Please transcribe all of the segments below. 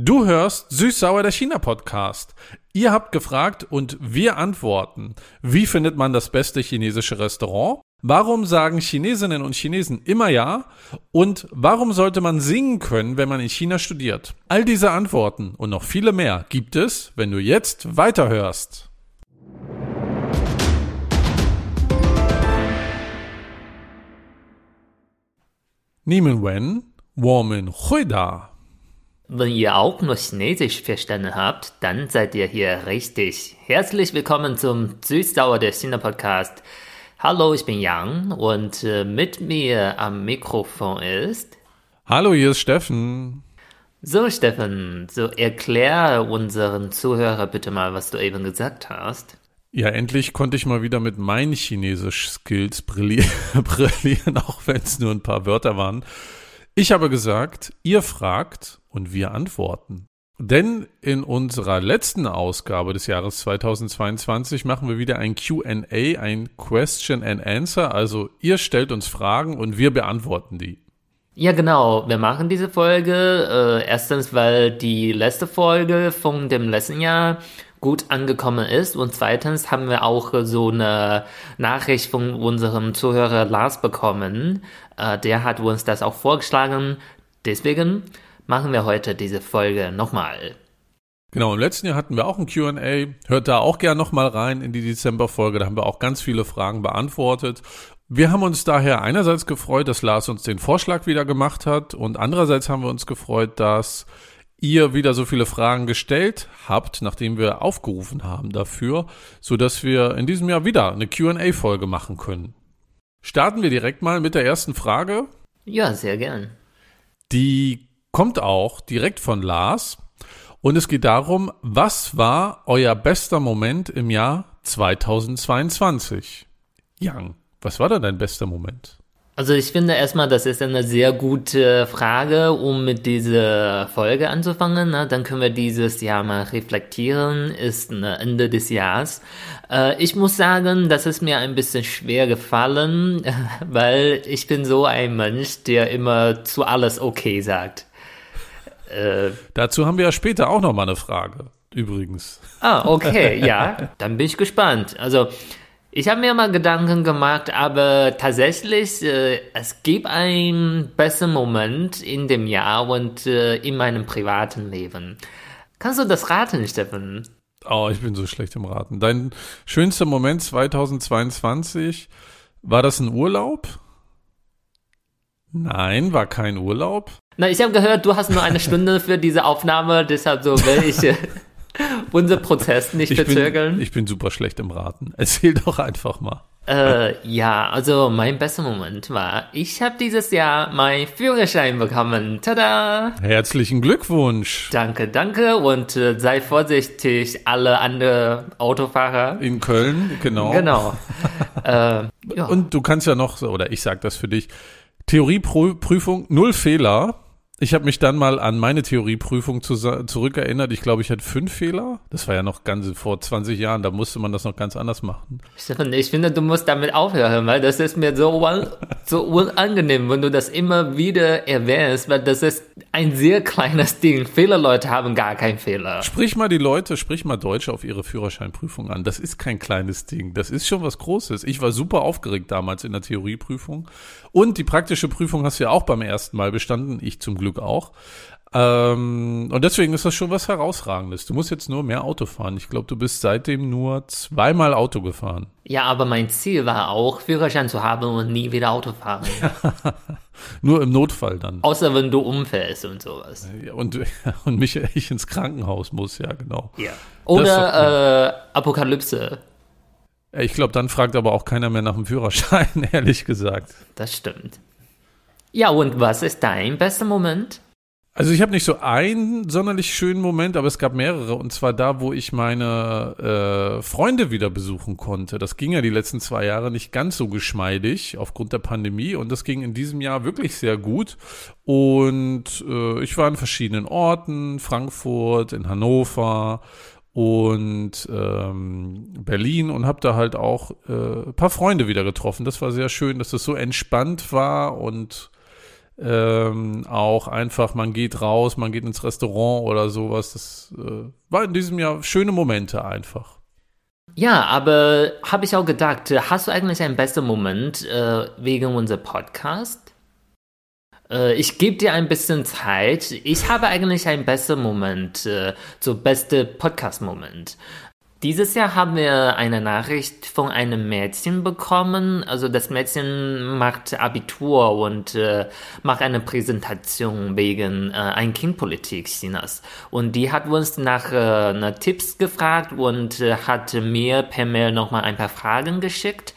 Du hörst Süß-Sauer der China-Podcast. Ihr habt gefragt und wir antworten. Wie findet man das beste chinesische Restaurant? Warum sagen Chinesinnen und Chinesen immer ja? Und warum sollte man singen können, wenn man in China studiert? All diese Antworten und noch viele mehr gibt es, wenn du jetzt weiterhörst. Niemen Wen, Woman Da. Wenn ihr auch nur Chinesisch verstanden habt, dann seid ihr hier richtig. Herzlich willkommen zum Süßsauer der China Podcast. Hallo, ich bin Yang und äh, mit mir am Mikrofon ist. Hallo, hier ist Steffen. So, Steffen, so erklär unseren Zuhörer bitte mal, was du eben gesagt hast. Ja, endlich konnte ich mal wieder mit meinen Chinesisch-Skills brillieren auch wenn es nur ein paar Wörter waren. Ich habe gesagt, ihr fragt und wir antworten. Denn in unserer letzten Ausgabe des Jahres 2022 machen wir wieder ein QA, ein Question and Answer. Also ihr stellt uns Fragen und wir beantworten die. Ja, genau. Wir machen diese Folge äh, erstens, weil die letzte Folge von dem letzten Jahr gut angekommen ist und zweitens haben wir auch so eine Nachricht von unserem Zuhörer Lars bekommen. Äh, der hat uns das auch vorgeschlagen. Deswegen machen wir heute diese Folge nochmal. Genau, im letzten Jahr hatten wir auch ein QA. Hört da auch gerne nochmal rein in die Dezemberfolge. Da haben wir auch ganz viele Fragen beantwortet. Wir haben uns daher einerseits gefreut, dass Lars uns den Vorschlag wieder gemacht hat und andererseits haben wir uns gefreut, dass ihr wieder so viele Fragen gestellt habt, nachdem wir aufgerufen haben dafür, so dass wir in diesem Jahr wieder eine Q&A-Folge machen können. Starten wir direkt mal mit der ersten Frage. Ja, sehr gern. Die kommt auch direkt von Lars und es geht darum, was war euer bester Moment im Jahr 2022? Young, was war denn dein bester Moment? Also ich finde erstmal, das ist eine sehr gute Frage, um mit dieser Folge anzufangen. Ne? Dann können wir dieses Jahr mal reflektieren. Ist ein Ende des Jahres. Äh, ich muss sagen, das ist mir ein bisschen schwer gefallen, weil ich bin so ein Mensch, der immer zu alles okay sagt. Äh, Dazu haben wir ja später auch noch mal eine Frage. Übrigens. Ah, okay, ja. Dann bin ich gespannt. Also ich habe mir mal Gedanken gemacht, aber tatsächlich, äh, es gibt einen besseren Moment in dem Jahr und äh, in meinem privaten Leben. Kannst du das raten, Steffen? Oh, ich bin so schlecht im Raten. Dein schönster Moment 2022, war das ein Urlaub? Nein, war kein Urlaub. Na, ich habe gehört, du hast nur eine Stunde für diese Aufnahme, deshalb so will ich äh, unser Prozess nicht ich verzögern. Bin, ich bin super schlecht im Raten. Erzähl doch einfach mal. Äh, ja, also mein bester Moment war, ich habe dieses Jahr meinen Führerschein bekommen. Tada! Herzlichen Glückwunsch. Danke, danke und äh, sei vorsichtig, alle anderen Autofahrer. In Köln, genau. Genau. äh, ja. Und du kannst ja noch, oder ich sag das für dich, Theorieprüfung, null Fehler. Ich habe mich dann mal an meine Theorieprüfung zu, zurückerinnert. Ich glaube, ich hatte fünf Fehler. Das war ja noch ganz vor 20 Jahren, da musste man das noch ganz anders machen. Ich finde, du musst damit aufhören, weil das ist mir so, so unangenehm, wenn du das immer wieder erwähnst, weil das ist ein sehr kleines Ding. Fehlerleute haben gar keinen Fehler. Sprich mal die Leute, sprich mal Deutsche auf ihre Führerscheinprüfung an. Das ist kein kleines Ding. Das ist schon was Großes. Ich war super aufgeregt damals in der Theorieprüfung. Und die praktische Prüfung hast du ja auch beim ersten Mal bestanden. Ich zum Glück Glück auch. Ähm, und deswegen ist das schon was Herausragendes. Du musst jetzt nur mehr Auto fahren. Ich glaube, du bist seitdem nur zweimal Auto gefahren. Ja, aber mein Ziel war auch, Führerschein zu haben und nie wieder Auto fahren. nur im Notfall dann. Außer wenn du umfällst und sowas. Und, und mich ich ins Krankenhaus muss, ja, genau. Ja. Oder äh, Apokalypse. Ich glaube, dann fragt aber auch keiner mehr nach dem Führerschein, ehrlich gesagt. Das stimmt. Ja, und was ist dein bester Moment? Also ich habe nicht so einen sonderlich schönen Moment, aber es gab mehrere. Und zwar da, wo ich meine äh, Freunde wieder besuchen konnte. Das ging ja die letzten zwei Jahre nicht ganz so geschmeidig aufgrund der Pandemie. Und das ging in diesem Jahr wirklich sehr gut. Und äh, ich war in verschiedenen Orten, Frankfurt, in Hannover und ähm, Berlin und habe da halt auch äh, paar Freunde wieder getroffen. Das war sehr schön, dass das so entspannt war und Ähm, auch einfach, man geht raus, man geht ins Restaurant oder sowas. Das äh, war in diesem Jahr schöne Momente einfach. Ja, aber habe ich auch gedacht, hast du eigentlich einen besten Moment äh, wegen unserem Podcast? Äh, ich gebe dir ein bisschen Zeit. Ich habe eigentlich einen besten Moment, äh, so beste Podcast-Moment. Dieses Jahr haben wir eine Nachricht von einem Mädchen bekommen. Also das Mädchen macht Abitur und äh, macht eine Präsentation wegen äh, ein Kindpolitik Chinas. Und die hat uns nach äh, Tipps gefragt und äh, hat mir per Mail nochmal ein paar Fragen geschickt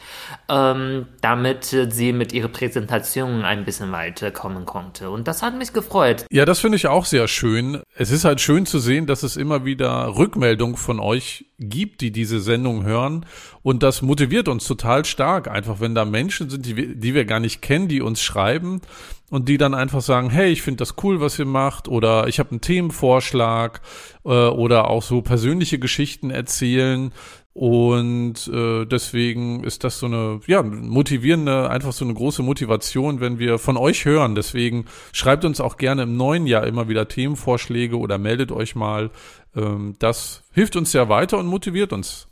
ähm, damit sie mit ihrer Präsentation ein bisschen weiterkommen konnte. Und das hat mich gefreut. Ja, das finde ich auch sehr schön. Es ist halt schön zu sehen, dass es immer wieder Rückmeldungen von euch gibt, die diese Sendung hören. Und das motiviert uns total stark, einfach wenn da Menschen sind, die wir, die wir gar nicht kennen, die uns schreiben und die dann einfach sagen, hey, ich finde das cool, was ihr macht, oder ich habe einen Themenvorschlag äh, oder auch so persönliche Geschichten erzählen. Und äh, deswegen ist das so eine, ja, motivierende, einfach so eine große Motivation, wenn wir von euch hören. Deswegen schreibt uns auch gerne im neuen Jahr immer wieder Themenvorschläge oder meldet euch mal. Ähm, das hilft uns ja weiter und motiviert uns.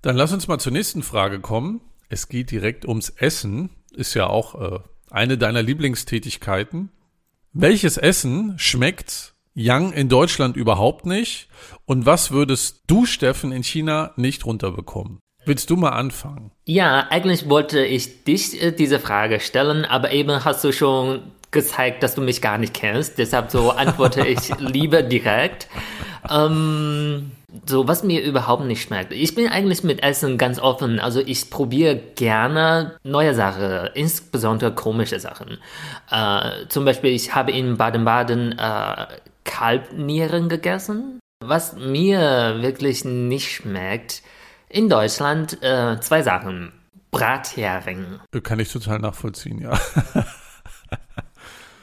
Dann lass uns mal zur nächsten Frage kommen. Es geht direkt ums Essen. Ist ja auch äh, eine deiner Lieblingstätigkeiten. Welches Essen schmeckt Yang in Deutschland überhaupt nicht? Und was würdest du, Steffen, in China nicht runterbekommen? Willst du mal anfangen? Ja, eigentlich wollte ich dich äh, diese Frage stellen, aber eben hast du schon gezeigt, dass du mich gar nicht kennst. Deshalb so antworte ich lieber direkt. Ähm, so, was mir überhaupt nicht schmeckt. Ich bin eigentlich mit Essen ganz offen. Also ich probiere gerne neue Sachen, insbesondere komische Sachen. Äh, zum Beispiel, ich habe in Baden-Baden äh, Kalbnieren gegessen. Was mir wirklich nicht schmeckt, in Deutschland äh, zwei Sachen. Brathering. Kann ich total nachvollziehen, ja.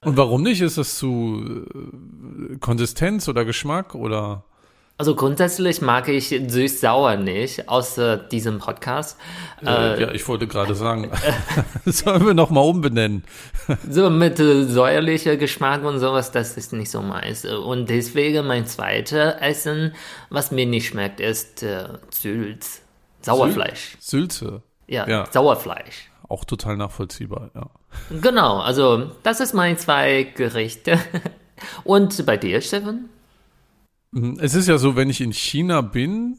Und warum nicht? Ist das zu äh, Konsistenz oder Geschmack oder? Also grundsätzlich mag ich süß-sauer nicht, außer diesem Podcast. Äh, ja, ich wollte gerade sagen, sollen wir nochmal umbenennen. so mit äh, säuerlicher Geschmack und sowas, das ist nicht so meins. Und deswegen mein zweites Essen, was mir nicht schmeckt, ist äh, Sülz. Sauerfleisch. Sülze? Ja, ja, Sauerfleisch. Auch total nachvollziehbar, ja. Genau, also das ist mein zwei Gerichte. Und bei dir, Steffen? Mhm. Es ist ja so, wenn ich in China bin,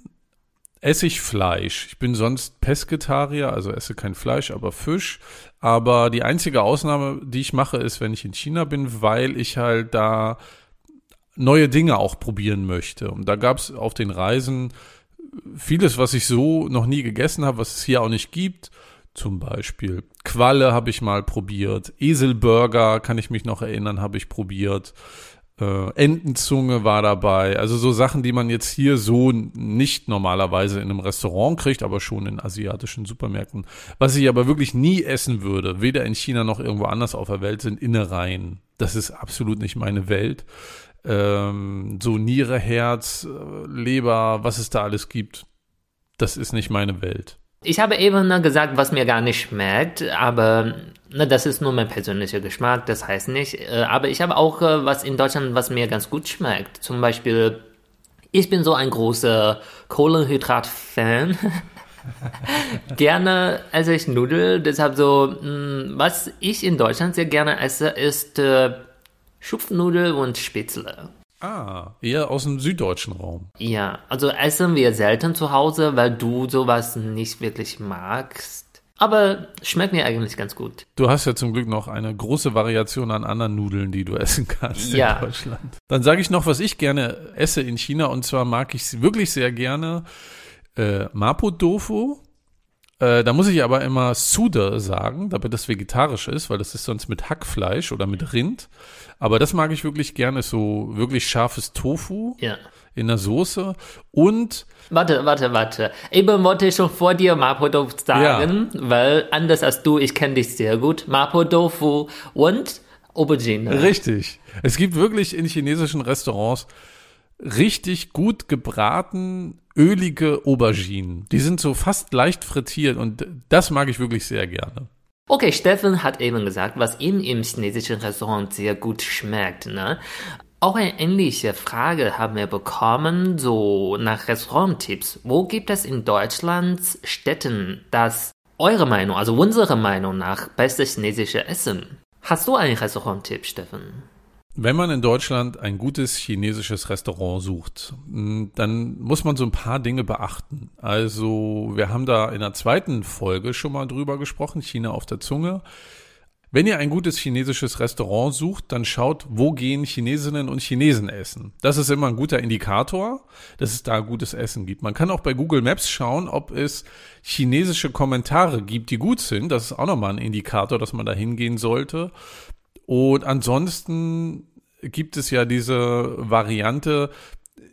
esse ich Fleisch. Ich bin sonst Pesketarier, also esse kein Fleisch, aber Fisch. Aber die einzige Ausnahme, die ich mache, ist, wenn ich in China bin, weil ich halt da neue Dinge auch probieren möchte. Und da gab es auf den Reisen vieles, was ich so noch nie gegessen habe, was es hier auch nicht gibt. Zum Beispiel Qualle habe ich mal probiert. Eselburger kann ich mich noch erinnern, habe ich probiert äh, Entenzunge war dabei. Also so Sachen, die man jetzt hier so nicht normalerweise in einem Restaurant kriegt, aber schon in asiatischen Supermärkten. Was ich aber wirklich nie essen würde, weder in China noch irgendwo anders auf der Welt, sind Innereien. Das ist absolut nicht meine Welt. Ähm, so Niere, Herz, äh, Leber, was es da alles gibt, das ist nicht meine Welt. Ich habe eben gesagt, was mir gar nicht schmeckt, aber ne, das ist nur mein persönlicher Geschmack, das heißt nicht. Äh, aber ich habe auch äh, was in Deutschland, was mir ganz gut schmeckt. Zum Beispiel, ich bin so ein großer Kohlenhydrat-Fan. gerne esse ich Nudeln, deshalb so, mh, hm, was ich in Deutschland sehr gerne esse, ist äh, Schupfnudel und Spätzle. Ah, eher aus dem süddeutschen Raum. Ja, also essen wir selten zu Hause, weil du sowas nicht wirklich magst. Aber schmeckt mir eigentlich ganz gut. Du hast ja zum Glück noch eine große Variation an anderen Nudeln, die du essen kannst ja. in Deutschland. Dann sage ich noch, was ich gerne esse in China. Und zwar mag ich wirklich sehr gerne äh, Mapo-Tofu. Äh, da muss ich aber immer Sude sagen, damit das vegetarisch ist, weil das ist sonst mit Hackfleisch oder mit Rind. Aber das mag ich wirklich gerne, ist so wirklich scharfes Tofu ja. in der Soße und Warte, warte, warte. Eben wollte ich schon vor dir Mapo Tofu sagen, ja. weil anders als du, ich kenne dich sehr gut. Mapo Tofu und Aubergine. Richtig. Es gibt wirklich in chinesischen Restaurants richtig gut gebraten, ölige Auberginen. Die sind so fast leicht frittiert und das mag ich wirklich sehr gerne. Okay, Steffen hat eben gesagt, was ihm im chinesischen Restaurant sehr gut schmeckt. Ne? Auch eine ähnliche Frage haben wir bekommen, so nach Restauranttipps. Wo gibt es in Deutschland Städten, das eure Meinung, also unsere Meinung nach, beste chinesische Essen? Hast du einen Restauranttipp, Steffen? Wenn man in Deutschland ein gutes chinesisches Restaurant sucht, dann muss man so ein paar Dinge beachten. Also wir haben da in der zweiten Folge schon mal drüber gesprochen, China auf der Zunge. Wenn ihr ein gutes chinesisches Restaurant sucht, dann schaut, wo gehen Chinesinnen und Chinesen essen. Das ist immer ein guter Indikator, dass es da gutes Essen gibt. Man kann auch bei Google Maps schauen, ob es chinesische Kommentare gibt, die gut sind. Das ist auch nochmal ein Indikator, dass man da hingehen sollte. Und ansonsten gibt es ja diese Variante,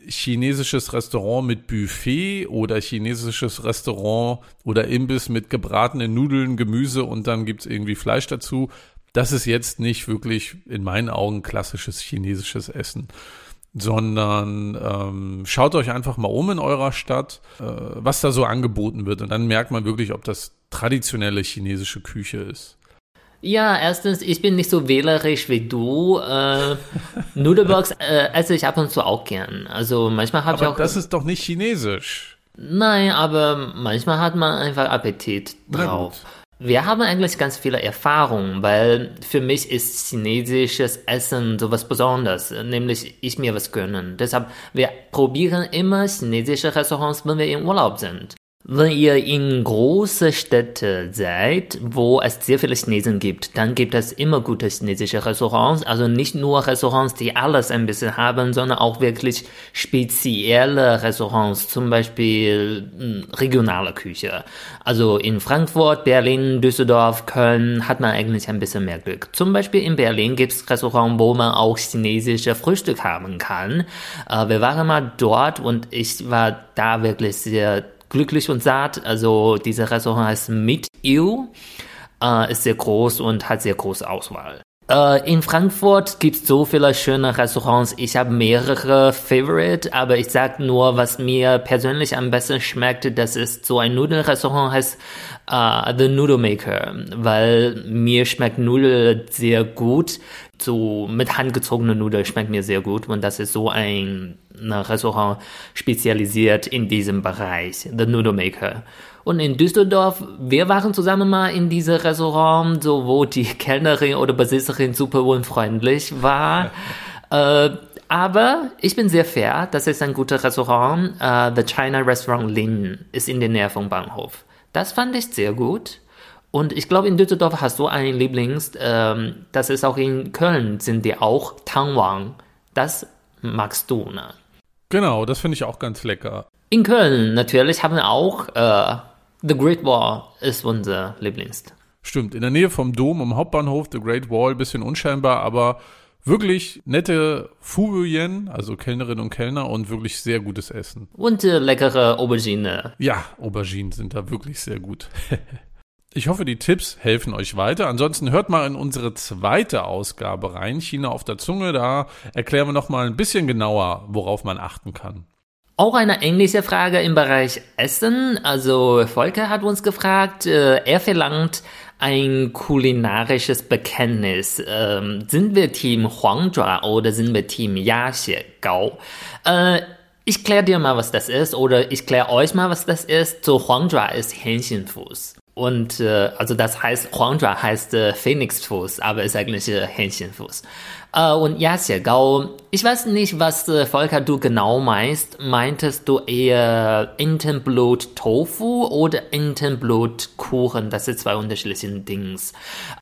chinesisches Restaurant mit Buffet oder chinesisches Restaurant oder Imbiss mit gebratenen Nudeln, Gemüse und dann gibt's irgendwie Fleisch dazu. Das ist jetzt nicht wirklich in meinen Augen klassisches chinesisches Essen, sondern ähm, schaut euch einfach mal um in eurer Stadt, äh, was da so angeboten wird und dann merkt man wirklich, ob das traditionelle chinesische Küche ist. Ja, erstens, ich bin nicht so wählerisch wie du. Äh, Nudelbox äh, esse ich ab und zu auch gern. Also manchmal habe ich auch. Das ist doch nicht chinesisch. Nein, aber manchmal hat man einfach Appetit drauf. Wir haben eigentlich ganz viele Erfahrungen, weil für mich ist chinesisches Essen sowas Besonderes, nämlich ich mir was gönnen. Deshalb, wir probieren immer chinesische Restaurants, wenn wir im Urlaub sind. Wenn ihr in große Städte seid, wo es sehr viele Chinesen gibt, dann gibt es immer gute chinesische Restaurants. Also nicht nur Restaurants, die alles ein bisschen haben, sondern auch wirklich spezielle Restaurants, zum Beispiel hm, regionale Küche. Also in Frankfurt, Berlin, Düsseldorf, Köln hat man eigentlich ein bisschen mehr Glück. Zum Beispiel in Berlin gibt es Restaurants, wo man auch chinesische Frühstück haben kann. Äh, wir waren mal dort und ich war da wirklich sehr glücklich und satt. Also dieser Restaurant heißt Meet You, äh, ist sehr groß und hat sehr große Auswahl. Äh, in Frankfurt gibt es so viele schöne Restaurants. Ich habe mehrere Favorite, aber ich sag nur, was mir persönlich am besten schmeckt, das ist so ein Nudelrestaurant heißt uh, The Noodle Maker, weil mir schmeckt Nudel sehr gut. So mit handgezogene Nudeln schmeckt mir sehr gut und das ist so ein, ein Restaurant spezialisiert in diesem Bereich, The Noodle Maker. Und in Düsseldorf, wir waren zusammen mal in diesem Restaurant, so wo die Kellnerin oder Besitzerin super unfreundlich war. äh, aber ich bin sehr fair, das ist ein gutes Restaurant. Uh, The China Restaurant Lin ist in der Nähe vom Bahnhof. Das fand ich sehr gut. Und ich glaube, in Düsseldorf hast du einen Lieblings, ähm, das ist auch in Köln, sind die auch Tangwang. Das magst du, ne? Genau, das finde ich auch ganz lecker. In Köln natürlich haben wir auch äh, The Great Wall ist unser Lieblings. Stimmt, in der Nähe vom Dom am Hauptbahnhof, The Great Wall, bisschen unscheinbar, aber wirklich nette Fubuyen, also Kellnerinnen und Kellner und wirklich sehr gutes Essen. Und äh, leckere Aubergine. Ja, Auberginen sind da wirklich sehr gut. Ich hoffe, die Tipps helfen euch weiter. Ansonsten hört mal in unsere zweite Ausgabe rein, China auf der Zunge. Da erklären wir noch mal ein bisschen genauer, worauf man achten kann. Auch eine ähnliche Frage im Bereich Essen. Also Volker hat uns gefragt, äh, er verlangt ein kulinarisches Bekenntnis. Ähm, sind wir Team Huangjua oder sind wir Team Yaxie Gao? Äh, ich kläre dir mal, was das ist, oder ich kläre euch mal, was das ist. So Huangjua ist Hähnchenfuß. Und äh, also das heißt, Huangjua heißt äh, Phoenixfuß, aber ist eigentlich äh, Hähnchenfuß. Äh, und Gao, ich weiß nicht, was äh, Volker du genau meinst. Meintest du eher Entenblut Tofu oder Entenblut Kuchen? Das sind zwei unterschiedliche Dings.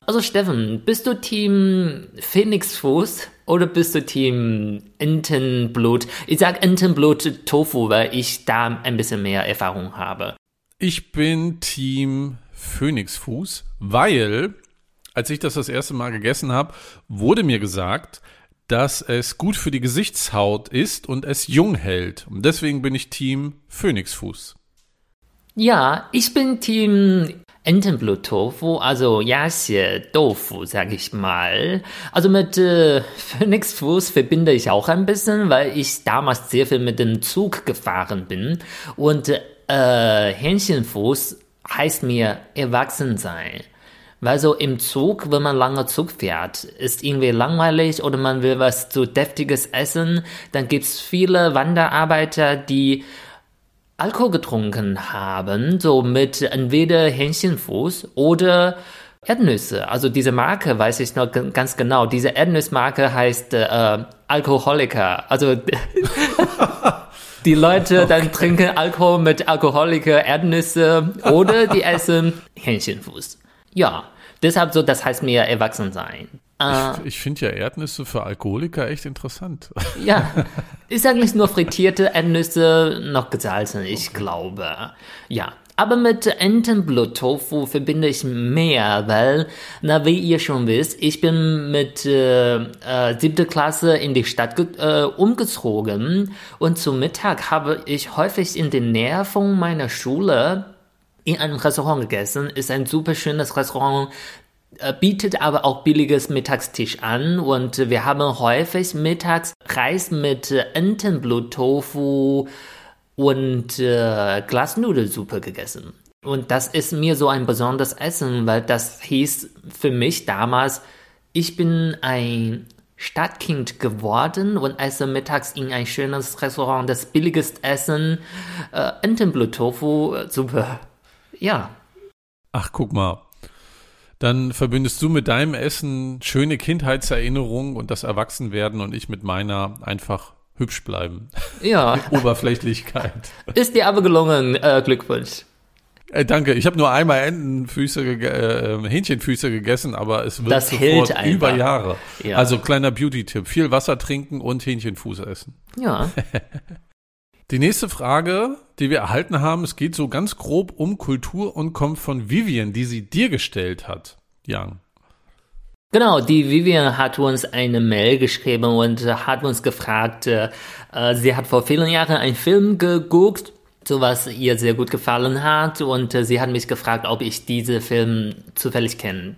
Also Steffen, bist du Team Phoenixfuß oder bist du Team Entenblut? Ich sag Entenblut Tofu, weil ich da ein bisschen mehr Erfahrung habe. Ich bin Team Phönixfuß, weil als ich das das erste Mal gegessen habe, wurde mir gesagt, dass es gut für die Gesichtshaut ist und es jung hält. Und deswegen bin ich Team Phönixfuß. Ja, ich bin Team Entenblut-Tofu, also Yaxie Tofu, sag ich mal. Also mit äh, Phönixfuß verbinde ich auch ein bisschen, weil ich damals sehr viel mit dem Zug gefahren bin. Und äh, Hähnchenfuß heißt mir erwachsen sein. Weil so im Zug, wenn man lange Zug fährt, ist irgendwie langweilig oder man will was so deftiges essen, dann gibt's viele Wanderarbeiter, die Alkohol getrunken haben, so mit entweder Hähnchenfuß oder Erdnüsse. Also diese Marke weiß ich noch ganz genau. Diese Erdnussmarke heißt äh, Alkoholiker. Also die Leute dann trinken Alkohol mit Alkoholiker Erdnüsse oder die essen Hähnchenfuß. Ja, deshalb so, das heißt mir erwachsen sein. Äh, ich, ich finde ja Erdnüsse für Alkoholiker echt interessant. Ja, ist eigentlich nur frittierte Erdnüsse, noch gesalzen, ich okay. glaube. Ja, aber mit Entenblut-Tofu verbinde ich mehr, weil, na, wie ihr schon wisst, ich bin mit äh, äh, siebte Klasse in die Stadt äh, umgezogen. Und zum Mittag habe ich häufig in der Nähe von meiner Schule in einem Restaurant gegessen. Ist ein super schönes Restaurant, äh, bietet aber auch billiges Mittagstisch an. Und wir haben häufig mittags Reis mit Entenblut-Tofu, und äh, Glasnudelsuppe gegessen. Und das ist mir so ein besonderes Essen, weil das hieß für mich damals, ich bin ein Stadtkind geworden und esse mittags in ein schönes Restaurant das billigste Essen, äh, Entenblut-Tofu-Suppe. Ja. Ach, guck mal. Dann verbindest du mit deinem Essen schöne Kindheitserinnerungen und das Erwachsenwerden und ich mit meiner einfach hübsch bleiben. Ja. Oberflächlichkeit. Ist dir aber gelungen. Äh, Glückwunsch. Äh, danke. Ich habe nur einmal Entenfüße, äh, Hähnchenfüße gegessen, aber es wird das hält über Jahre. Ja. Also kleiner Beauty-Tipp: Viel Wasser trinken und Hähnchenfuß essen. Ja. Die nächste Frage, die wir erhalten haben, es geht so ganz grob um Kultur und kommt von Vivian, die sie dir gestellt hat, Jan. Genau, die Vivian hat uns eine Mail geschrieben und hat uns gefragt, äh, sie hat vor vielen Jahren einen Film geguckt, so was ihr sehr gut gefallen hat und äh, sie hat mich gefragt, ob ich diese Film zufällig kenne.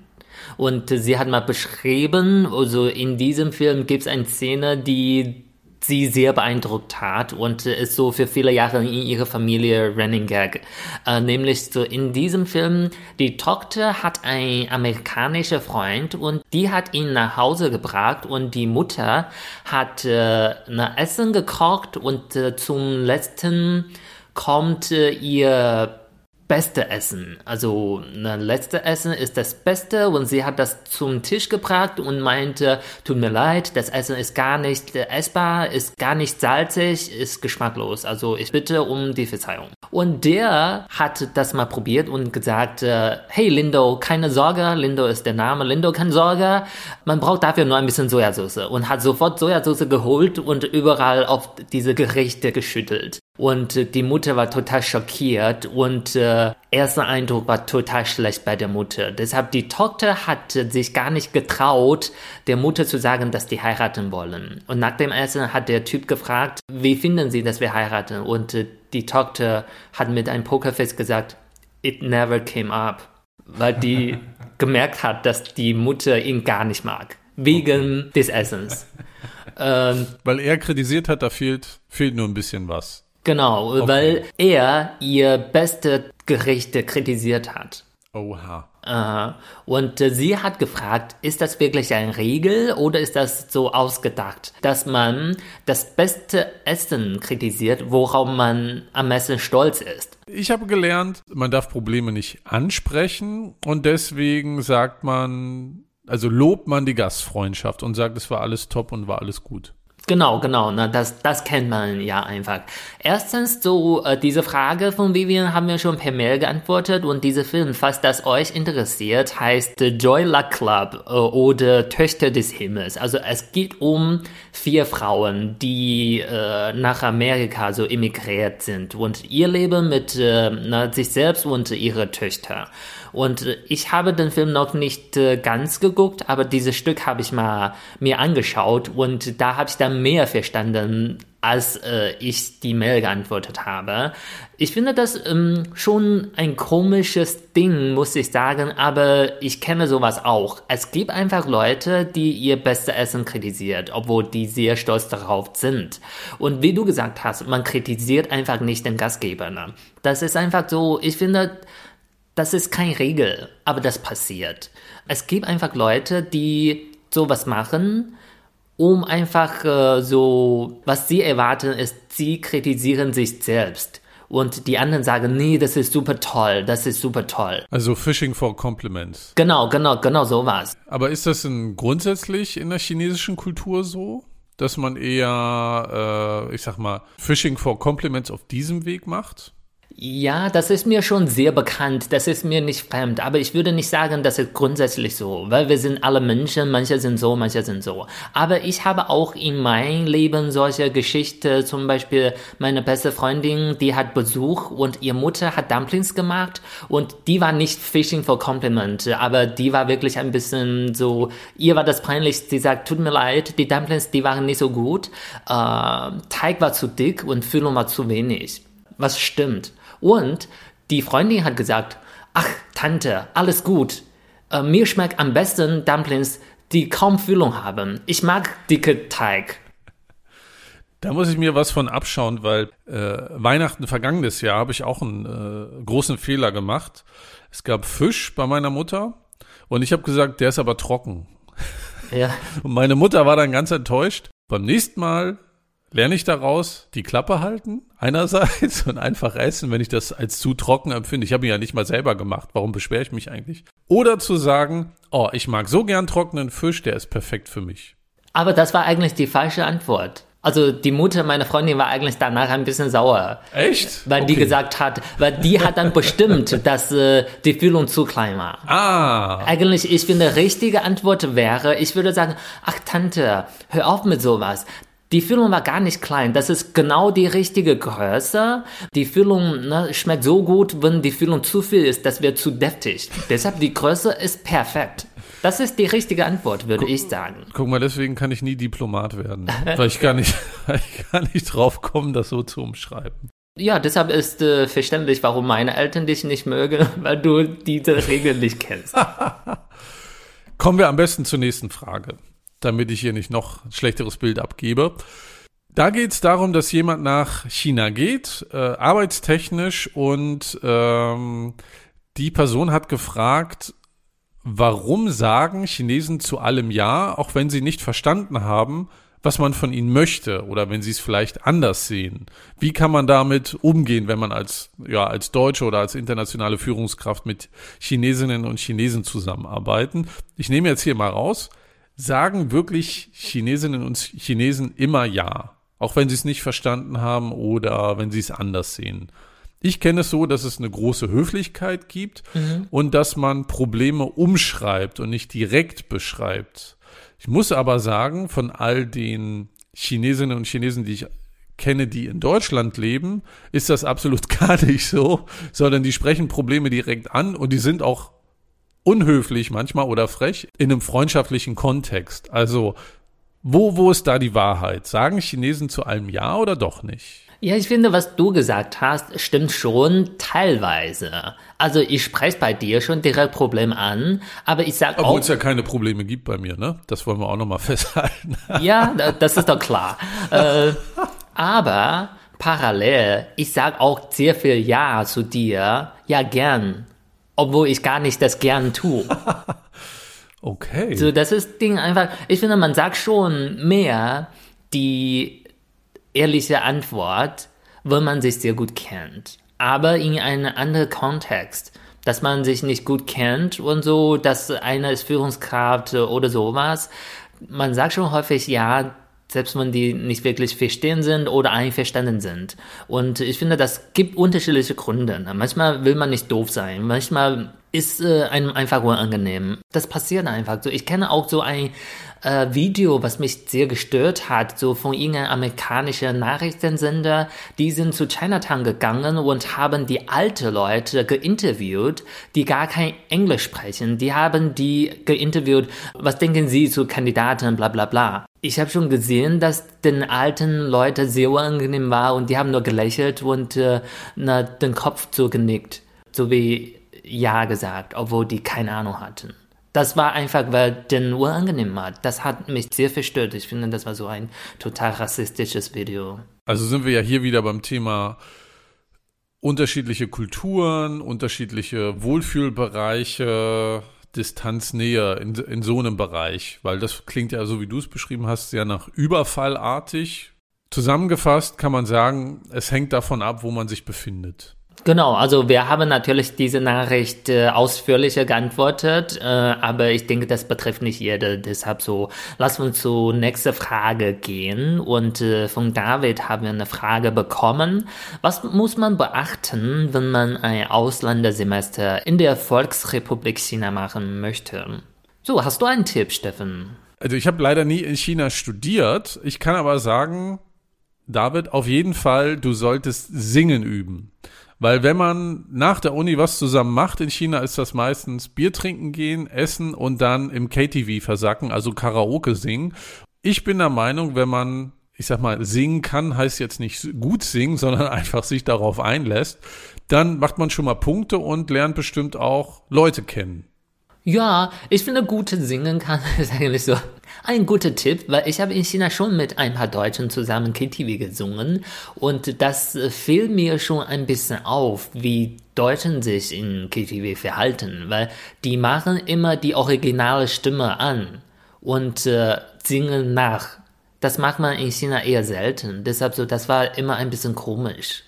Und sie hat mal beschrieben, also in diesem Film gibt es eine Szene, die sie sehr beeindruckt hat und ist so für viele Jahre in ihrer Familie Running Gag. Äh, nämlich so in diesem Film, die Tochter hat einen amerikanischen Freund und die hat ihn nach Hause gebracht und die Mutter hat äh, ein Essen gekocht und äh, zum letzten kommt äh, ihr beste Essen. Also das letzte Essen ist das Beste und sie hat das zum Tisch gebracht und meinte, tut mir leid, das Essen ist gar nicht essbar, ist gar nicht salzig, ist geschmacklos. Also ich bitte um die Verzeihung. Und der hat das mal probiert und gesagt, äh, hey Lindo, keine Sorge, Lindo ist der Name, Lindo, keine Sorge, man braucht dafür nur ein bisschen Sojasauce und hat sofort Sojasauce geholt und überall auf diese Gerichte geschüttelt. Und äh, die Mutter war total schockiert und äh, erster Eindruck war total schlecht bei der Mutter. Deshalb die Tochter hat sich gar nicht getraut, der Mutter zu sagen, dass die heiraten wollen. Und nach dem Essen hat der Typ gefragt, wie finden Sie, dass wir heiraten? Und äh, die Tochter hat mit einem Pokerface gesagt, it never came up. Weil die gemerkt hat, dass die Mutter ihn gar nicht mag. Wegen des Essens. Ähm, Weil er kritisiert hat, da fehlt, fehlt nur ein bisschen was. Genau, okay. weil er ihr beste Gerichte kritisiert hat. Oha. Und äh, sie hat gefragt, ist das wirklich ein Regel oder ist das so ausgedacht, dass man das beste Essen kritisiert, worauf man am meisten stolz ist? Ich habe gelernt, man darf Probleme nicht ansprechen und deswegen sagt man, also lobt man die Gastfreundschaft und sagt, es war alles top und war alles gut. Genau, genau, ne, das, das kennt man ja einfach. Erstens, so, äh, diese Frage von Vivian haben wir schon per Mail geantwortet und dieser Film, falls das euch interessiert, heißt Joy Luck Club äh, oder Töchter des Himmels. Also es geht um vier Frauen, die äh, nach Amerika so emigriert sind und ihr Leben mit äh, na, sich selbst und ihre Töchter. Und äh, ich habe den Film noch nicht äh, ganz geguckt, aber dieses Stück habe ich mal mir angeschaut und da habe ich dann mehr verstanden, als äh, ich die Mail geantwortet habe. Ich finde das ähm, schon ein komisches Ding, muss ich sagen, aber ich kenne sowas auch. Es gibt einfach Leute, die ihr bestes Essen kritisiert, obwohl die sehr stolz darauf sind. Und wie du gesagt hast, man kritisiert einfach nicht den Gastgeber. Ne? Das ist einfach so, ich finde, Das ist keine Regel, aber das passiert. Es gibt einfach Leute, die sowas machen, um einfach äh, so, was sie erwarten, ist, sie kritisieren sich selbst. Und die anderen sagen, nee, das ist super toll, das ist super toll. Also Fishing for Compliments. Genau, genau, genau sowas. Aber ist das denn grundsätzlich in der chinesischen Kultur so? Dass man eher, äh, ich sag mal, Fishing for Compliments auf diesem Weg macht? Ja, das ist mir schon sehr bekannt, das ist mir nicht fremd, aber ich würde nicht sagen, das ist grundsätzlich so, weil wir sind alle Menschen, manche sind so, manche sind so. Aber ich habe auch in meinem Leben solche Geschichten, zum Beispiel meine beste Freundin, die hat Besuch und ihre Mutter hat Dumplings gemacht und die war nicht Fishing for Compliment, aber die war wirklich ein bisschen so, ihr war das peinlich, sie sagt, tut mir leid, die Dumplings, die waren nicht so gut, äh, Teig war zu dick und Füllung war zu wenig. Was stimmt? Und die Freundin hat gesagt, ach Tante, alles gut. Äh, mir schmeckt am besten Dumplings, die kaum Füllung haben. Ich mag dicke Teig. Da muss ich mir was von abschauen, weil äh, Weihnachten vergangenes Jahr habe ich auch einen äh, großen Fehler gemacht. Es gab Fisch bei meiner Mutter und ich habe gesagt, der ist aber trocken. Ja. Und meine Mutter war dann ganz enttäuscht. Beim nächsten Mal lerne ich daraus die Klappe halten einerseits und einfach essen, wenn ich das als zu trocken empfinde. Ich habe ihn ja nicht mal selber gemacht. Warum beschwere ich mich eigentlich? Oder zu sagen, oh, ich mag so gern trockenen Fisch, der ist perfekt für mich. Aber das war eigentlich die falsche Antwort. Also die Mutter meiner Freundin war eigentlich danach ein bisschen sauer. Echt? Weil okay. die gesagt hat, weil die hat dann bestimmt, dass äh, die Füllung zu klein war. Ah. Eigentlich, ich finde, richtige Antwort wäre, ich würde sagen, ach Tante, hör auf mit sowas. Die Füllung war gar nicht klein. Das ist genau die richtige Größe. Die Füllung ne, schmeckt so gut, wenn die Füllung zu viel ist, das wird zu deftig. Deshalb die Größe ist perfekt. Das ist die richtige Antwort, würde guck, ich sagen. Guck mal, deswegen kann ich nie Diplomat werden, weil ich gar nicht, ich gar nicht drauf komme, das so zu umschreiben. Ja, deshalb ist äh, verständlich, warum meine Eltern dich nicht mögen, weil du diese Regeln nicht kennst. Kommen wir am besten zur nächsten Frage damit ich hier nicht noch ein schlechteres Bild abgebe. Da geht es darum, dass jemand nach China geht, äh, arbeitstechnisch, und ähm, die Person hat gefragt, warum sagen Chinesen zu allem Ja, auch wenn sie nicht verstanden haben, was man von ihnen möchte oder wenn sie es vielleicht anders sehen. Wie kann man damit umgehen, wenn man als, ja, als Deutsche oder als internationale Führungskraft mit Chinesinnen und Chinesen zusammenarbeiten? Ich nehme jetzt hier mal raus, sagen wirklich Chinesinnen und Chinesen immer Ja, auch wenn sie es nicht verstanden haben oder wenn sie es anders sehen. Ich kenne es so, dass es eine große Höflichkeit gibt mhm. und dass man Probleme umschreibt und nicht direkt beschreibt. Ich muss aber sagen, von all den Chinesinnen und Chinesen, die ich kenne, die in Deutschland leben, ist das absolut gar nicht so, sondern die sprechen Probleme direkt an und die sind auch unhöflich manchmal oder frech in einem freundschaftlichen Kontext. Also, wo, wo ist da die Wahrheit? Sagen Chinesen zu allem Ja oder doch nicht? Ja, ich finde, was du gesagt hast, stimmt schon teilweise. Also ich spreche bei dir schon direkt Problem an, aber ich sage auch... Obwohl es ja keine Probleme gibt bei mir, ne? Das wollen wir auch nochmal festhalten. ja, das ist doch klar. äh, aber parallel, ich sage auch sehr viel Ja zu dir. Ja, gern obwohl ich gar nicht das gern tue. okay. So, das ist Ding einfach, ich finde, man sagt schon mehr die ehrliche Antwort, wenn man sich sehr gut kennt. Aber in einem anderen Kontext, dass man sich nicht gut kennt und so, dass einer ist Führungskraft oder sowas. Man sagt schon häufig, ja, selbst wenn die nicht wirklich verstehen sind oder einverstanden sind. Und ich finde, das gibt unterschiedliche Gründe. Manchmal will man nicht doof sein, manchmal ist äh, einem einfach unangenehm. Das passiert einfach so. Ich kenne auch so ein äh, Video, was mich sehr gestört hat, so von irgendeinem amerikanischen Nachrichtensender. Die sind zu Chinatown gegangen und haben die alte Leute geinterviewt, die gar kein Englisch sprechen. Die haben die geinterviewt, was denken sie zu Kandidaten, bla bla bla. Ich habe schon gesehen, dass den alten Leuten sehr unangenehm war und die haben nur gelächelt und äh, na, den Kopf zugenickt, so wie Ja gesagt, obwohl die keine Ahnung hatten. Das war einfach, weil den unangenehm war. Das hat mich sehr verstört. Ich finde, das war so ein total rassistisches Video. Also sind wir ja hier wieder beim Thema unterschiedliche Kulturen, unterschiedliche Wohlfühlbereiche, Distanznähe in, in so einem Bereich, weil das klingt ja so, wie du es beschrieben hast, sehr nach Überfallartig. Zusammengefasst kann man sagen, es hängt davon ab, wo man sich befindet. Genau, also wir haben natürlich diese Nachricht äh, ausführlicher geantwortet, äh, aber ich denke, das betrifft nicht jede. Deshalb so, lass uns zur nächsten Frage gehen. Und äh, von David haben wir eine Frage bekommen. Was muss man beachten, wenn man ein Ausländersemester in der Volksrepublik China machen möchte? So, hast du einen Tipp, Steffen? Also ich habe leider nie in China studiert. Ich kann aber sagen, David, auf jeden Fall, du solltest singen üben. Weil wenn man nach der Uni was zusammen macht in China, ist das meistens Bier trinken gehen, essen und dann im KTV versacken, also Karaoke singen. Ich bin der Meinung, wenn man, ich sag mal, singen kann, heißt jetzt nicht gut singen, sondern einfach sich darauf einlässt, dann macht man schon mal Punkte und lernt bestimmt auch Leute kennen. Ja, ich finde, gute Singen kann ist eigentlich so ein guter Tipp, weil ich habe in China schon mit ein paar Deutschen zusammen KTV gesungen und das äh, fiel mir schon ein bisschen auf, wie Deutschen sich in KTV verhalten, weil die machen immer die originale Stimme an und äh, singen nach. Das macht man in China eher selten, deshalb so, das war immer ein bisschen komisch.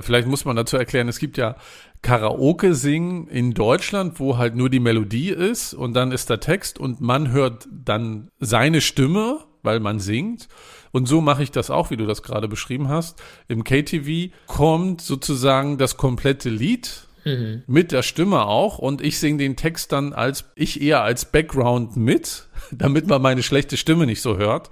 Vielleicht muss man dazu erklären, es gibt ja Karaoke singen in Deutschland, wo halt nur die Melodie ist und dann ist der Text und man hört dann seine Stimme, weil man singt. Und so mache ich das auch, wie du das gerade beschrieben hast. Im KTV kommt sozusagen das komplette Lied mhm. mit der Stimme auch und ich singe den Text dann als ich eher als Background mit, damit man meine schlechte Stimme nicht so hört.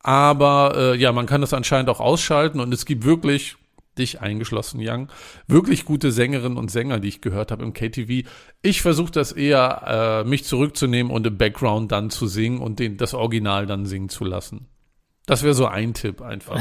Aber äh, ja, man kann das anscheinend auch ausschalten und es gibt wirklich dich eingeschlossen, Young, wirklich gute Sängerinnen und Sänger, die ich gehört habe im KTV. Ich versuche das eher, äh, mich zurückzunehmen und im Background dann zu singen und den, das Original dann singen zu lassen. Das wäre so ein Tipp einfach.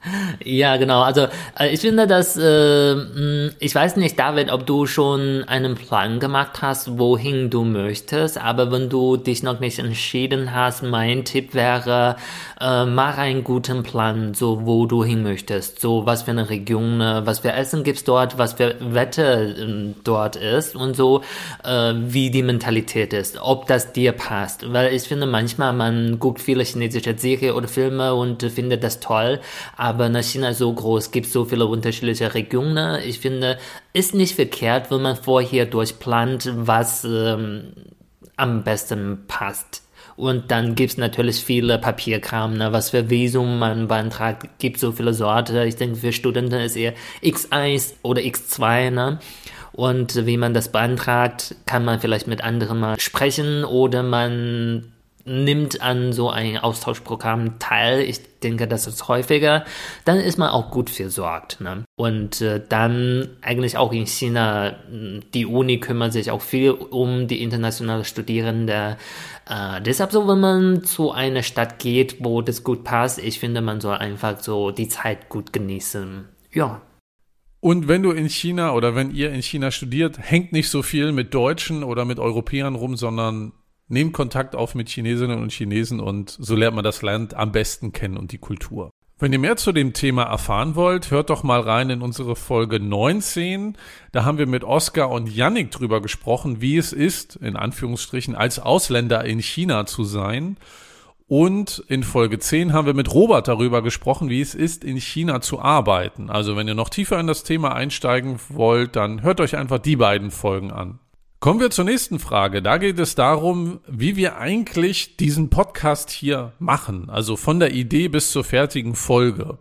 ja, genau. Also äh, ich finde, dass äh, ich weiß nicht, David, ob du schon einen Plan gemacht hast, wohin du möchtest. Aber wenn du dich noch nicht entschieden hast, mein Tipp wäre, äh, mach einen guten Plan, so wo du hin möchtest. So was für eine Region, äh, was für Essen gibt's dort, was für Wetter äh, dort ist und so äh, wie die Mentalität ist, ob das dir passt. Weil ich finde, manchmal man guckt viele chinesische Serie oder Filme und finde das toll. Aber nach China so groß, gibt so viele unterschiedliche Regionen. Ich finde, ist nicht verkehrt, wenn man vorher durchplant, was ähm, am besten passt. Und dann gibt's natürlich viele Papierkram, ne? was für Visum man beantragt, gibt so viele Sorte. Ich denke, für Studenten ist eher X1 oder X2, ne? Und wie man das beantragt, kann man vielleicht mit anderen mal sprechen oder man nimmt an so ein Austauschprogramm teil, ich denke, das ist häufiger, dann ist man auch gut versorgt. Ne? Und äh, dann eigentlich auch in China, die Uni kümmert sich auch viel um die internationale Studierende. Äh, deshalb so, wenn man zu einer Stadt geht, wo das gut passt, ich finde, man soll einfach so die Zeit gut genießen. Ja. Und wenn du in China oder wenn ihr in China studiert, hängt nicht so viel mit Deutschen oder mit Europäern rum, sondern Nehmt Kontakt auf mit Chinesinnen und Chinesen und so lernt man das Land am besten kennen und die Kultur. Wenn ihr mehr zu dem Thema erfahren wollt, hört doch mal rein in unsere Folge 19. Da haben wir mit Oskar und Yannick drüber gesprochen, wie es ist, in Anführungsstrichen, als Ausländer in China zu sein. Und in Folge 10 haben wir mit Robert darüber gesprochen, wie es ist, in China zu arbeiten. Also wenn ihr noch tiefer in das Thema einsteigen wollt, dann hört euch einfach die beiden Folgen an. Kommen wir zur nächsten Frage. Da geht es darum, wie wir eigentlich diesen Podcast hier machen, also von der Idee bis zur fertigen Folge.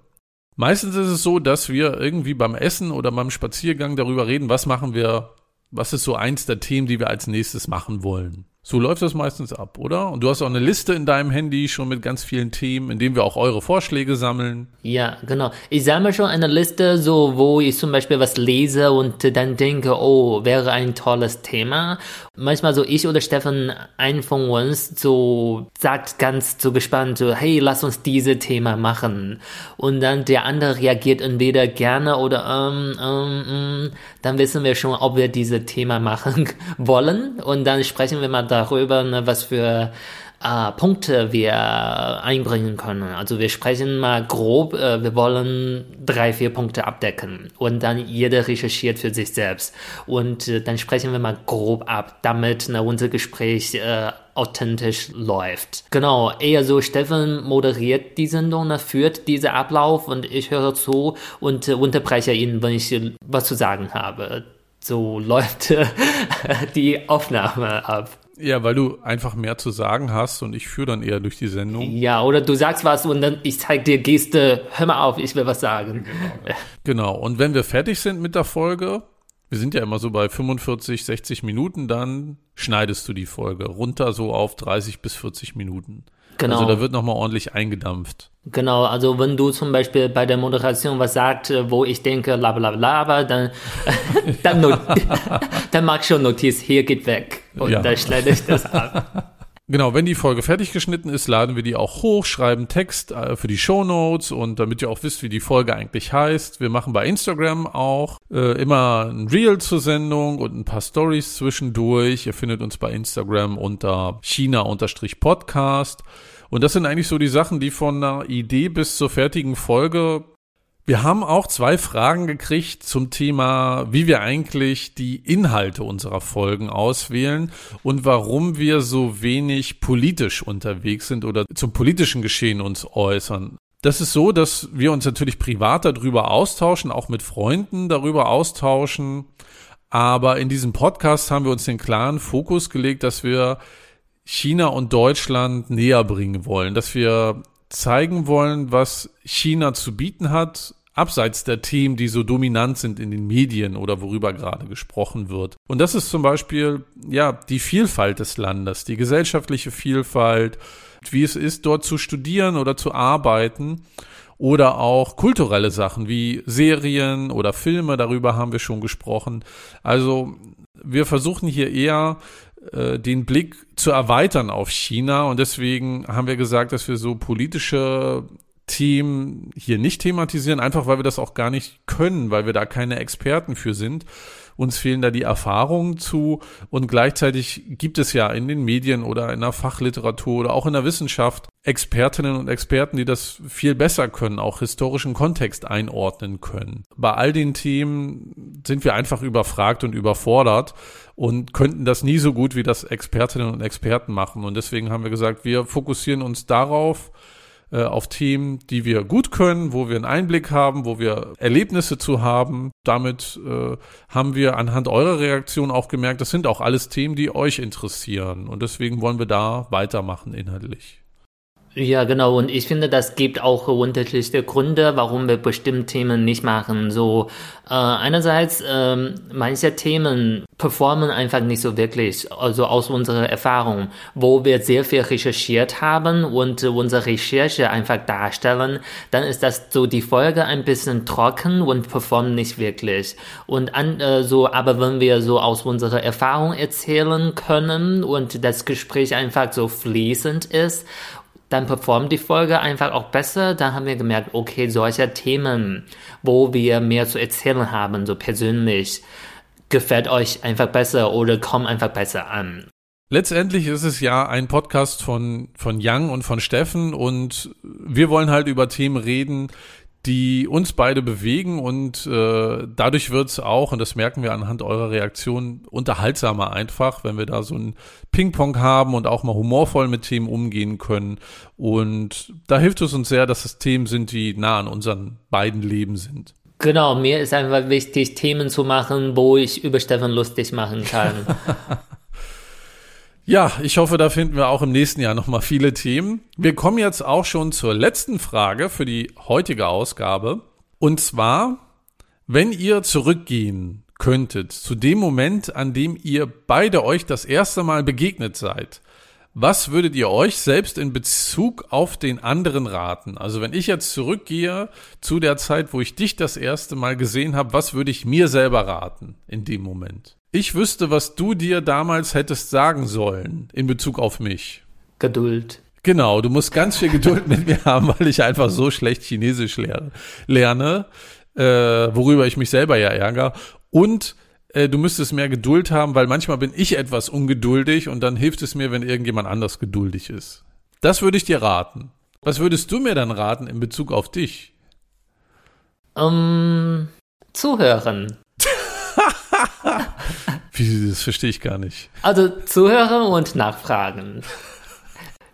Meistens ist es so, dass wir irgendwie beim Essen oder beim Spaziergang darüber reden, was machen wir, was ist so eins der Themen, die wir als nächstes machen wollen. So läuft das meistens ab, oder? Und du hast auch eine Liste in deinem Handy schon mit ganz vielen Themen, in denen wir auch eure Vorschläge sammeln. Ja, genau. Ich sammle schon eine Liste, so wo ich zum Beispiel was lese und dann denke, oh, wäre ein tolles Thema. Manchmal so ich oder Stefan, ein von uns, so sagt ganz so gespannt, so, hey, lass uns diese Thema machen. Und dann der andere reagiert entweder gerne oder ähm, ähm, ähm, dann wissen wir schon, ob wir diese Thema machen wollen. Und dann sprechen wir mal darüber, ne, was für äh, Punkte wir einbringen können. Also wir sprechen mal grob, äh, wir wollen drei, vier Punkte abdecken und dann jeder recherchiert für sich selbst und äh, dann sprechen wir mal grob ab, damit na, unser Gespräch äh, authentisch läuft. Genau, eher so Steffen moderiert die Sendung, ne, führt diesen Ablauf und ich höre zu und äh, unterbreche ihn, wenn ich was zu sagen habe. So läuft äh, die Aufnahme ab. Ja, weil du einfach mehr zu sagen hast und ich führe dann eher durch die Sendung. Ja, oder du sagst was und dann ich zeig dir Geste, hör mal auf, ich will was sagen. Genau. genau. Und wenn wir fertig sind mit der Folge, wir sind ja immer so bei 45, 60 Minuten, dann schneidest du die Folge runter so auf 30 bis 40 Minuten. Genau. Also da wird nochmal ordentlich eingedampft. Genau, also wenn du zum Beispiel bei der Moderation was sagst, wo ich denke, bla bla bla, dann, dann, dann mach schon Notiz, hier geht weg. Und ja. dann schneide ich das ab. Genau, wenn die Folge fertig geschnitten ist, laden wir die auch hoch, schreiben Text äh, für die Show Notes und damit ihr auch wisst, wie die Folge eigentlich heißt. Wir machen bei Instagram auch äh, immer ein Reel zur Sendung und ein paar Stories zwischendurch. Ihr findet uns bei Instagram unter China-Podcast. Und das sind eigentlich so die Sachen, die von einer Idee bis zur fertigen Folge wir haben auch zwei Fragen gekriegt zum Thema, wie wir eigentlich die Inhalte unserer Folgen auswählen und warum wir so wenig politisch unterwegs sind oder zum politischen Geschehen uns äußern. Das ist so, dass wir uns natürlich privat darüber austauschen, auch mit Freunden darüber austauschen. Aber in diesem Podcast haben wir uns den klaren Fokus gelegt, dass wir China und Deutschland näher bringen wollen, dass wir zeigen wollen, was China zu bieten hat, abseits der Themen, die so dominant sind in den Medien oder worüber gerade gesprochen wird. Und das ist zum Beispiel, ja, die Vielfalt des Landes, die gesellschaftliche Vielfalt, wie es ist, dort zu studieren oder zu arbeiten oder auch kulturelle Sachen wie Serien oder Filme, darüber haben wir schon gesprochen. Also wir versuchen hier eher den Blick zu erweitern auf China und deswegen haben wir gesagt, dass wir so politische Team hier nicht thematisieren, einfach weil wir das auch gar nicht können, weil wir da keine Experten für sind. Uns fehlen da die Erfahrungen zu und gleichzeitig gibt es ja in den Medien oder in der Fachliteratur oder auch in der Wissenschaft Expertinnen und Experten, die das viel besser können, auch historischen Kontext einordnen können. Bei all den Themen sind wir einfach überfragt und überfordert und könnten das nie so gut wie das Expertinnen und Experten machen. Und deswegen haben wir gesagt, wir fokussieren uns darauf, äh, auf Themen, die wir gut können, wo wir einen Einblick haben, wo wir Erlebnisse zu haben. Damit äh, haben wir anhand eurer Reaktion auch gemerkt, das sind auch alles Themen, die euch interessieren. Und deswegen wollen wir da weitermachen inhaltlich. Ja, genau. Und ich finde, das gibt auch unterschiedliche Gründe, warum wir bestimmte Themen nicht machen. So, äh, einerseits, ähm, manche Themen performen einfach nicht so wirklich, also aus unserer Erfahrung, wo wir sehr viel recherchiert haben und äh, unsere Recherche einfach darstellen, dann ist das so die Folge ein bisschen trocken und performt nicht wirklich. Und an, äh, so, aber wenn wir so aus unserer Erfahrung erzählen können und das Gespräch einfach so fließend ist dann performt die Folge einfach auch besser. Dann haben wir gemerkt, okay, solche Themen, wo wir mehr zu erzählen haben, so persönlich, gefällt euch einfach besser oder kommen einfach besser an. Letztendlich ist es ja ein Podcast von, von Young und von Steffen und wir wollen halt über Themen reden, die uns beide bewegen und äh, dadurch wird es auch, und das merken wir anhand eurer Reaktion, unterhaltsamer einfach, wenn wir da so ein Ping-Pong haben und auch mal humorvoll mit Themen umgehen können. Und da hilft es uns sehr, dass es Themen sind, die nah an unseren beiden Leben sind. Genau, mir ist einfach wichtig, Themen zu machen, wo ich über Stefan lustig machen kann. Ja, ich hoffe, da finden wir auch im nächsten Jahr nochmal viele Themen. Wir kommen jetzt auch schon zur letzten Frage für die heutige Ausgabe. Und zwar, wenn ihr zurückgehen könntet zu dem Moment, an dem ihr beide euch das erste Mal begegnet seid, was würdet ihr euch selbst in Bezug auf den anderen raten? Also wenn ich jetzt zurückgehe zu der Zeit, wo ich dich das erste Mal gesehen habe, was würde ich mir selber raten in dem Moment? Ich wüsste, was du dir damals hättest sagen sollen in Bezug auf mich. Geduld. Genau, du musst ganz viel Geduld mit mir haben, weil ich einfach so schlecht Chinesisch lerne, lerne äh, worüber ich mich selber ja ärgere. Und äh, du müsstest mehr Geduld haben, weil manchmal bin ich etwas ungeduldig und dann hilft es mir, wenn irgendjemand anders geduldig ist. Das würde ich dir raten. Was würdest du mir dann raten in Bezug auf dich? Um, zuhören. Wie, das verstehe ich gar nicht. Also zuhören und nachfragen.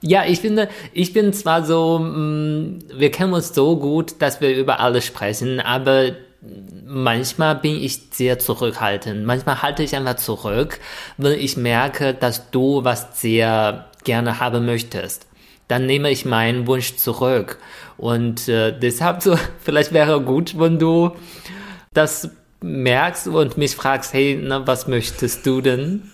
Ja, ich finde, ich bin zwar so, mm, wir kennen uns so gut, dass wir über alles sprechen, aber manchmal bin ich sehr zurückhaltend. Manchmal halte ich einfach zurück, wenn ich merke, dass du was sehr gerne haben möchtest. Dann nehme ich meinen Wunsch zurück. Und äh, deshalb so, vielleicht wäre gut, wenn du das merkst und mich fragst, hey, na, was möchtest du denn?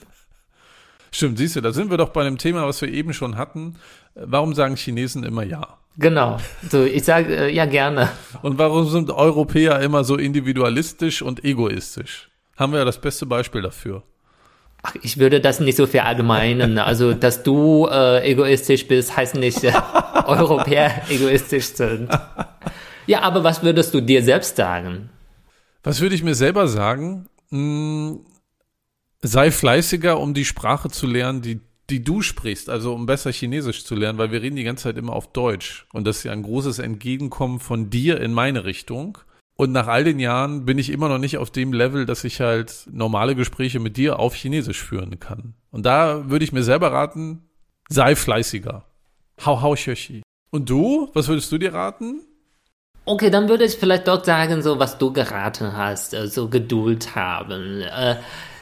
Stimmt, siehst du, da sind wir doch bei einem Thema, was wir eben schon hatten. Warum sagen Chinesen immer ja? Genau. So, ich sage äh, ja gerne. Und warum sind Europäer immer so individualistisch und egoistisch? Haben wir ja das beste Beispiel dafür. Ach, ich würde das nicht so verallgemeinern. Also, dass du äh, egoistisch bist, heißt nicht, äh, Europäer egoistisch sind. Ja, aber was würdest du dir selbst sagen? Was würde ich mir selber sagen? Hm, sei fleißiger, um die Sprache zu lernen, die, die du sprichst, also um besser Chinesisch zu lernen, weil wir reden die ganze Zeit immer auf Deutsch. Und das ist ja ein großes Entgegenkommen von dir in meine Richtung. Und nach all den Jahren bin ich immer noch nicht auf dem Level, dass ich halt normale Gespräche mit dir auf Chinesisch führen kann. Und da würde ich mir selber raten, sei fleißiger. Hau hau Xioxi. Und du? Was würdest du dir raten? Okay, dann würde ich vielleicht dort sagen, so was du geraten hast, also Geduld haben. Äh,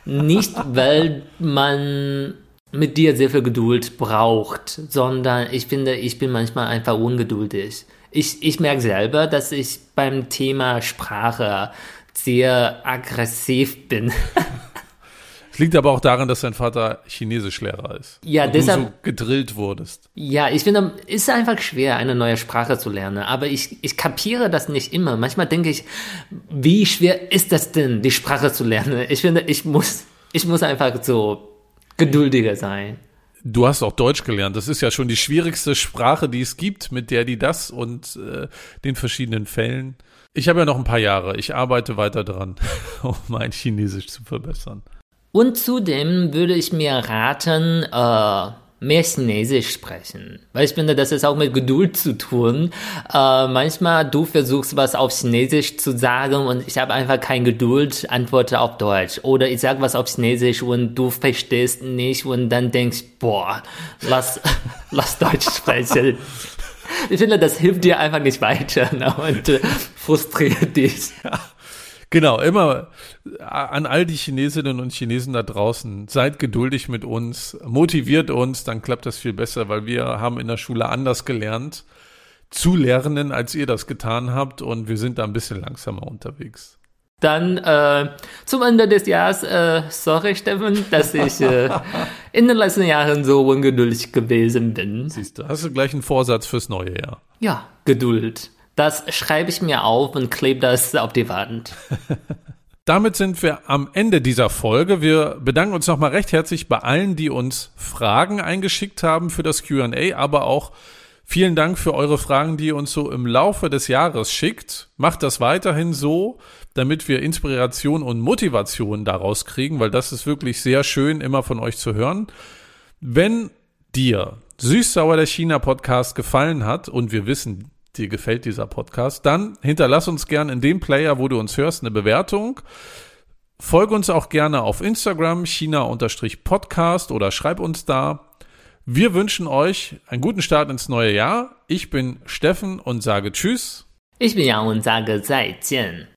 nicht, weil man mit dir sehr viel Geduld braucht, sondern ich finde, ich bin manchmal einfach ungeduldig. Ich, ich merke selber, dass ich beim Thema Sprache sehr aggressiv bin. Es liegt aber auch daran, dass dein Vater Chinesischlehrer ist. Ja, und deshalb. Du so gedrillt wurdest. Ja, ich finde, es ist einfach schwer, eine neue Sprache zu lernen. Aber ich, ich kapiere das nicht immer. Manchmal denke ich, wie schwer ist das denn, die Sprache zu lernen? Ich finde, ich muss, ich muss einfach so geduldiger sein. Du hast auch Deutsch gelernt. Das ist ja schon die schwierigste Sprache, die es gibt, mit der die das und äh, den verschiedenen Fällen. Ich habe ja noch ein paar Jahre. Ich arbeite weiter dran, um mein Chinesisch zu verbessern. Und zudem würde ich mir raten, äh, mehr Chinesisch sprechen. Weil ich finde, das ist auch mit Geduld zu tun. Äh, manchmal du versuchst was auf Chinesisch zu sagen und ich habe einfach keine Geduld, antworte auf Deutsch. Oder ich sage was auf Chinesisch und du verstehst nicht und dann denkst, boah, lass, lass Deutsch sprechen. Ich finde, das hilft dir einfach nicht weiter ne? und äh, frustriert dich. Genau, immer an all die Chinesinnen und Chinesen da draußen, seid geduldig mit uns, motiviert uns, dann klappt das viel besser, weil wir haben in der Schule anders gelernt zu lernen, als ihr das getan habt und wir sind da ein bisschen langsamer unterwegs. Dann äh, zum Ende des Jahres, äh, sorry Steffen, dass ich äh, in den letzten Jahren so ungeduldig gewesen bin. Siehst du, hast du gleich einen Vorsatz fürs neue Jahr? Ja, Geduld. Das schreibe ich mir auf und klebe das auf die Wand. Damit sind wir am Ende dieser Folge. Wir bedanken uns nochmal recht herzlich bei allen, die uns Fragen eingeschickt haben für das QA, aber auch vielen Dank für eure Fragen, die ihr uns so im Laufe des Jahres schickt. Macht das weiterhin so, damit wir Inspiration und Motivation daraus kriegen, weil das ist wirklich sehr schön, immer von euch zu hören. Wenn dir Süß-Sauer der China Podcast gefallen hat und wir wissen, dir gefällt dieser Podcast, dann hinterlass uns gern in dem Player, wo du uns hörst, eine Bewertung. Folge uns auch gerne auf Instagram, China-Podcast oder schreib uns da. Wir wünschen euch einen guten Start ins neue Jahr. Ich bin Steffen und sage Tschüss. Ich bin Jan und sage 再见.